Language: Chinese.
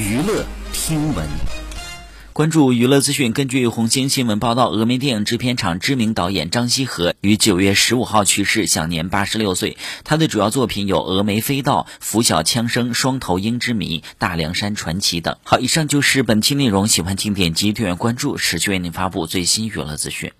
娱乐听闻，关注娱乐资讯。根据红星新闻报道，峨眉电影制片厂知名导演张西和于九月十五号去世，享年八十六岁。他的主要作品有《峨眉飞盗》《拂晓枪声》《双头鹰之谜》《大凉山传奇》等。好，以上就是本期内容。喜欢请点击订阅关注，持续为您发布最新娱乐资讯。